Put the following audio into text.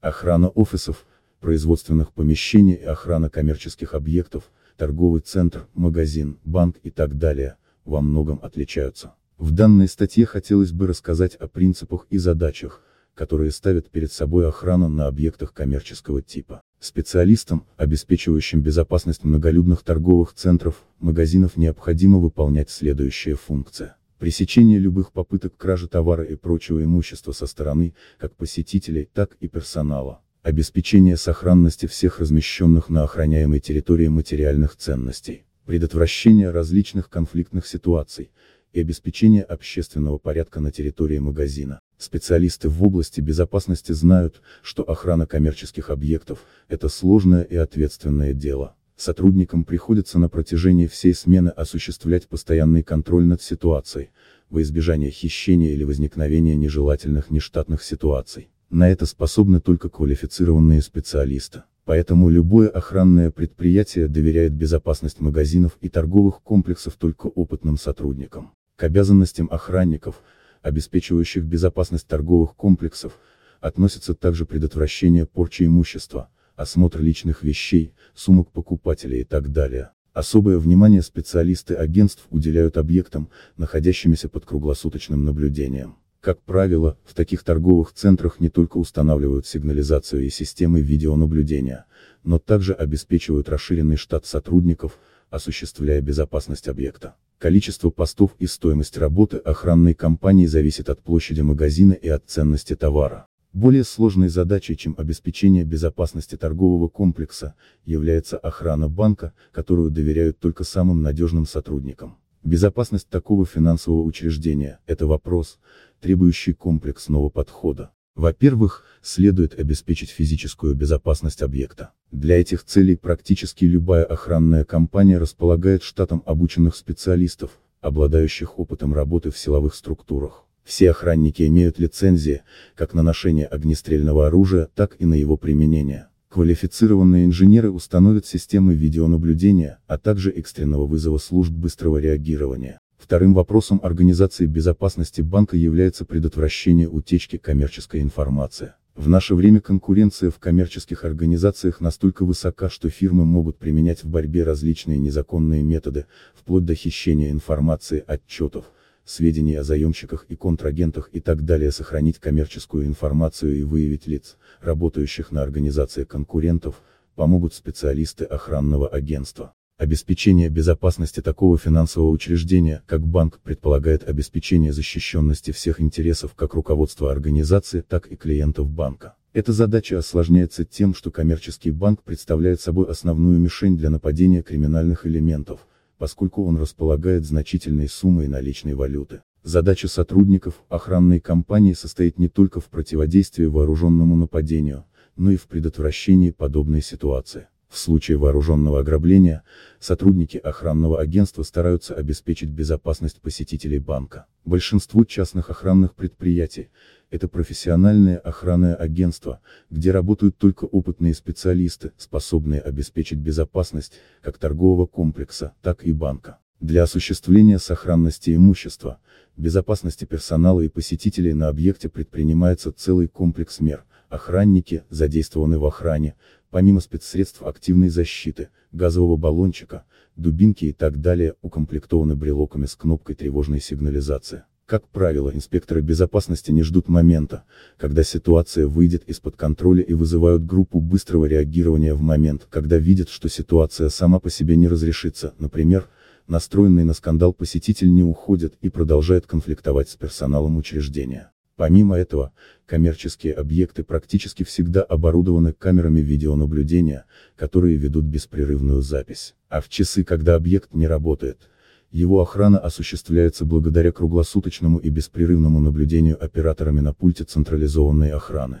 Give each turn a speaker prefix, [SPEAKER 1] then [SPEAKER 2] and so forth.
[SPEAKER 1] охрана офисов, производственных помещений и охрана коммерческих объектов, торговый центр, магазин, банк и так далее, во многом отличаются. В данной статье хотелось бы рассказать о принципах и задачах, которые ставят перед собой охрана на объектах коммерческого типа. Специалистам, обеспечивающим безопасность многолюдных торговых центров, магазинов необходимо выполнять следующие функции. Пресечение любых попыток кражи товара и прочего имущества со стороны, как посетителей, так и персонала. Обеспечение сохранности всех размещенных на охраняемой территории материальных ценностей. Предотвращение различных конфликтных ситуаций, и обеспечение общественного порядка на территории магазина. Специалисты в области безопасности знают, что охрана коммерческих объектов – это сложное и ответственное дело. Сотрудникам приходится на протяжении всей смены осуществлять постоянный контроль над ситуацией, во избежание хищения или возникновения нежелательных нештатных ситуаций. На это способны только квалифицированные специалисты. Поэтому любое охранное предприятие доверяет безопасность магазинов и торговых комплексов только опытным сотрудникам. К обязанностям охранников, обеспечивающих безопасность торговых комплексов, относятся также предотвращение порчи имущества, осмотр личных вещей, сумок покупателей и так далее. Особое внимание специалисты агентств уделяют объектам, находящимися под круглосуточным наблюдением. Как правило, в таких торговых центрах не только устанавливают сигнализацию и системы видеонаблюдения, но также обеспечивают расширенный штат сотрудников, осуществляя безопасность объекта. Количество постов и стоимость работы охранной компании зависит от площади магазина и от ценности товара. Более сложной задачей, чем обеспечение безопасности торгового комплекса, является охрана банка, которую доверяют только самым надежным сотрудникам. Безопасность такого финансового учреждения – это вопрос, требующий комплексного подхода. Во-первых, следует обеспечить физическую безопасность объекта. Для этих целей практически любая охранная компания располагает штатом обученных специалистов, обладающих опытом работы в силовых структурах. Все охранники имеют лицензии, как на ношение огнестрельного оружия, так и на его применение. Квалифицированные инженеры установят системы видеонаблюдения, а также экстренного вызова служб быстрого реагирования. Вторым вопросом организации безопасности банка является предотвращение утечки коммерческой информации. В наше время конкуренция в коммерческих организациях настолько высока, что фирмы могут применять в борьбе различные незаконные методы, вплоть до хищения информации, отчетов, сведений о заемщиках и контрагентах и так далее сохранить коммерческую информацию и выявить лиц, работающих на организации конкурентов, помогут специалисты охранного агентства. Обеспечение безопасности такого финансового учреждения, как банк, предполагает обеспечение защищенности всех интересов как руководства организации, так и клиентов банка. Эта задача осложняется тем, что коммерческий банк представляет собой основную мишень для нападения криминальных элементов, поскольку он располагает значительной суммой наличной валюты. Задача сотрудников охранной компании состоит не только в противодействии вооруженному нападению, но и в предотвращении подобной ситуации. В случае вооруженного ограбления, сотрудники охранного агентства стараются обеспечить безопасность посетителей банка. Большинство частных охранных предприятий – это профессиональные охранные агентства, где работают только опытные специалисты, способные обеспечить безопасность, как торгового комплекса, так и банка. Для осуществления сохранности имущества, безопасности персонала и посетителей на объекте предпринимается целый комплекс мер. Охранники, задействованы в охране, помимо спецсредств активной защиты, газового баллончика, дубинки и так далее, укомплектованы брелоками с кнопкой тревожной сигнализации. Как правило, инспекторы безопасности не ждут момента, когда ситуация выйдет из-под контроля и вызывают группу быстрого реагирования в момент, когда видят, что ситуация сама по себе не разрешится, например, настроенный на скандал посетитель не уходит и продолжает конфликтовать с персоналом учреждения. Помимо этого, коммерческие объекты практически всегда оборудованы камерами видеонаблюдения, которые ведут беспрерывную запись. А в часы, когда объект не работает, его охрана осуществляется благодаря круглосуточному и беспрерывному наблюдению операторами на пульте централизованной охраны.